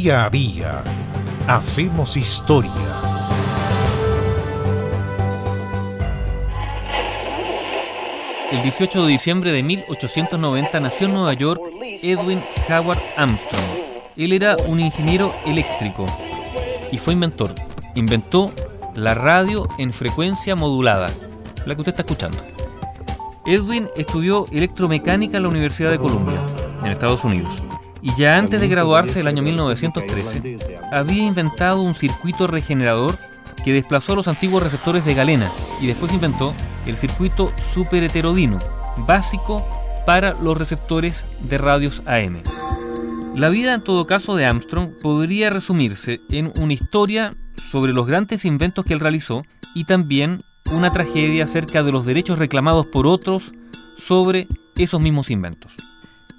Día a día hacemos historia. El 18 de diciembre de 1890 nació en Nueva York Edwin Howard Armstrong. Él era un ingeniero eléctrico y fue inventor. Inventó la radio en frecuencia modulada, la que usted está escuchando. Edwin estudió electromecánica en la Universidad de Columbia, en Estados Unidos, y ya antes de graduarse el año 1913, había inventado un circuito regenerador que desplazó los antiguos receptores de galena y después inventó el circuito superheterodino, básico para los receptores de radios AM. La vida en todo caso de Armstrong podría resumirse en una historia sobre los grandes inventos que él realizó y también una tragedia acerca de los derechos reclamados por otros sobre esos mismos inventos.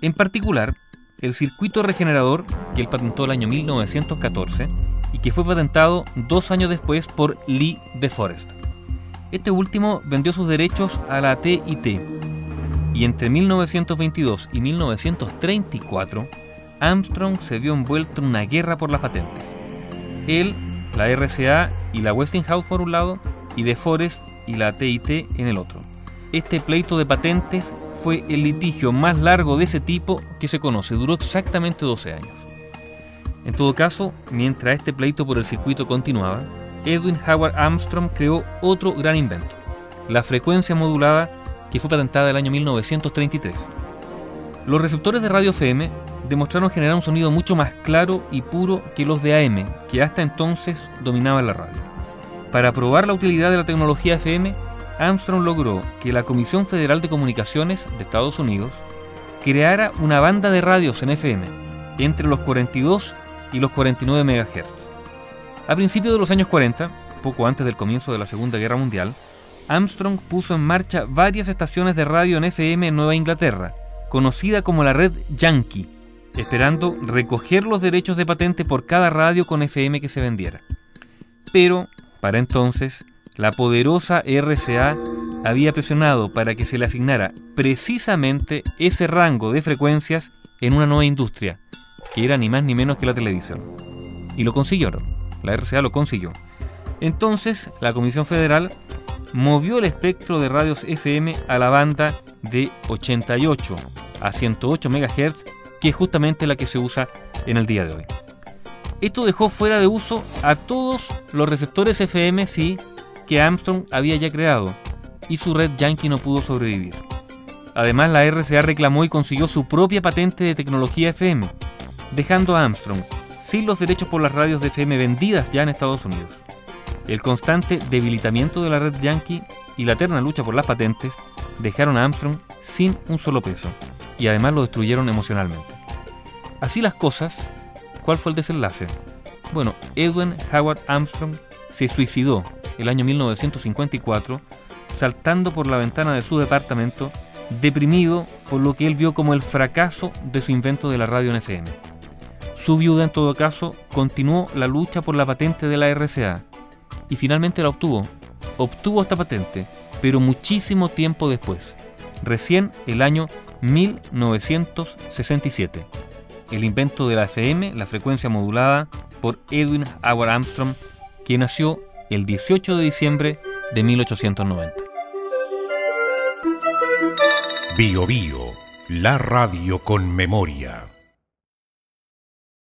En particular, el circuito regenerador que él patentó el año 1914 y que fue patentado dos años después por Lee de Forest. Este último vendió sus derechos a la TIT y entre 1922 y 1934 Armstrong se vio envuelto en una guerra por las patentes. Él, la RCA y la Westinghouse por un lado y de Forest y la TIT en el otro. Este pleito de patentes fue el litigio más largo de ese tipo que se conoce, duró exactamente 12 años. En todo caso, mientras este pleito por el circuito continuaba, Edwin Howard Armstrong creó otro gran invento, la frecuencia modulada que fue patentada el año 1933. Los receptores de radio FM demostraron generar un sonido mucho más claro y puro que los de AM, que hasta entonces dominaban la radio. Para probar la utilidad de la tecnología FM, Armstrong logró que la Comisión Federal de Comunicaciones de Estados Unidos creara una banda de radios en FM entre los 42 y los 49 MHz. A principios de los años 40, poco antes del comienzo de la Segunda Guerra Mundial, Armstrong puso en marcha varias estaciones de radio en FM en Nueva Inglaterra, conocida como la red Yankee, esperando recoger los derechos de patente por cada radio con FM que se vendiera. Pero, para entonces, la poderosa RCA había presionado para que se le asignara precisamente ese rango de frecuencias en una nueva industria, que era ni más ni menos que la televisión. Y lo consiguieron, la RCA lo consiguió. Entonces, la Comisión Federal movió el espectro de radios FM a la banda de 88 a 108 MHz, que es justamente la que se usa en el día de hoy. Esto dejó fuera de uso a todos los receptores FM sí que Armstrong había ya creado, y su red Yankee no pudo sobrevivir. Además, la RCA reclamó y consiguió su propia patente de tecnología FM, dejando a Armstrong sin los derechos por las radios de FM vendidas ya en Estados Unidos. El constante debilitamiento de la red Yankee y la eterna lucha por las patentes dejaron a Armstrong sin un solo peso y además lo destruyeron emocionalmente. Así las cosas, ¿cuál fue el desenlace? Bueno, Edwin Howard Armstrong se suicidó el año 1954 saltando por la ventana de su departamento deprimido por lo que él vio como el fracaso de su invento de la radio en FM. Su viuda, en todo caso, continuó la lucha por la patente de la RCA y finalmente la obtuvo. Obtuvo esta patente, pero muchísimo tiempo después, recién el año 1967. El invento de la FM, la frecuencia modulada, por Edwin Howard Armstrong, que nació el 18 de diciembre de 1890. Bio Bio, la radio con memoria.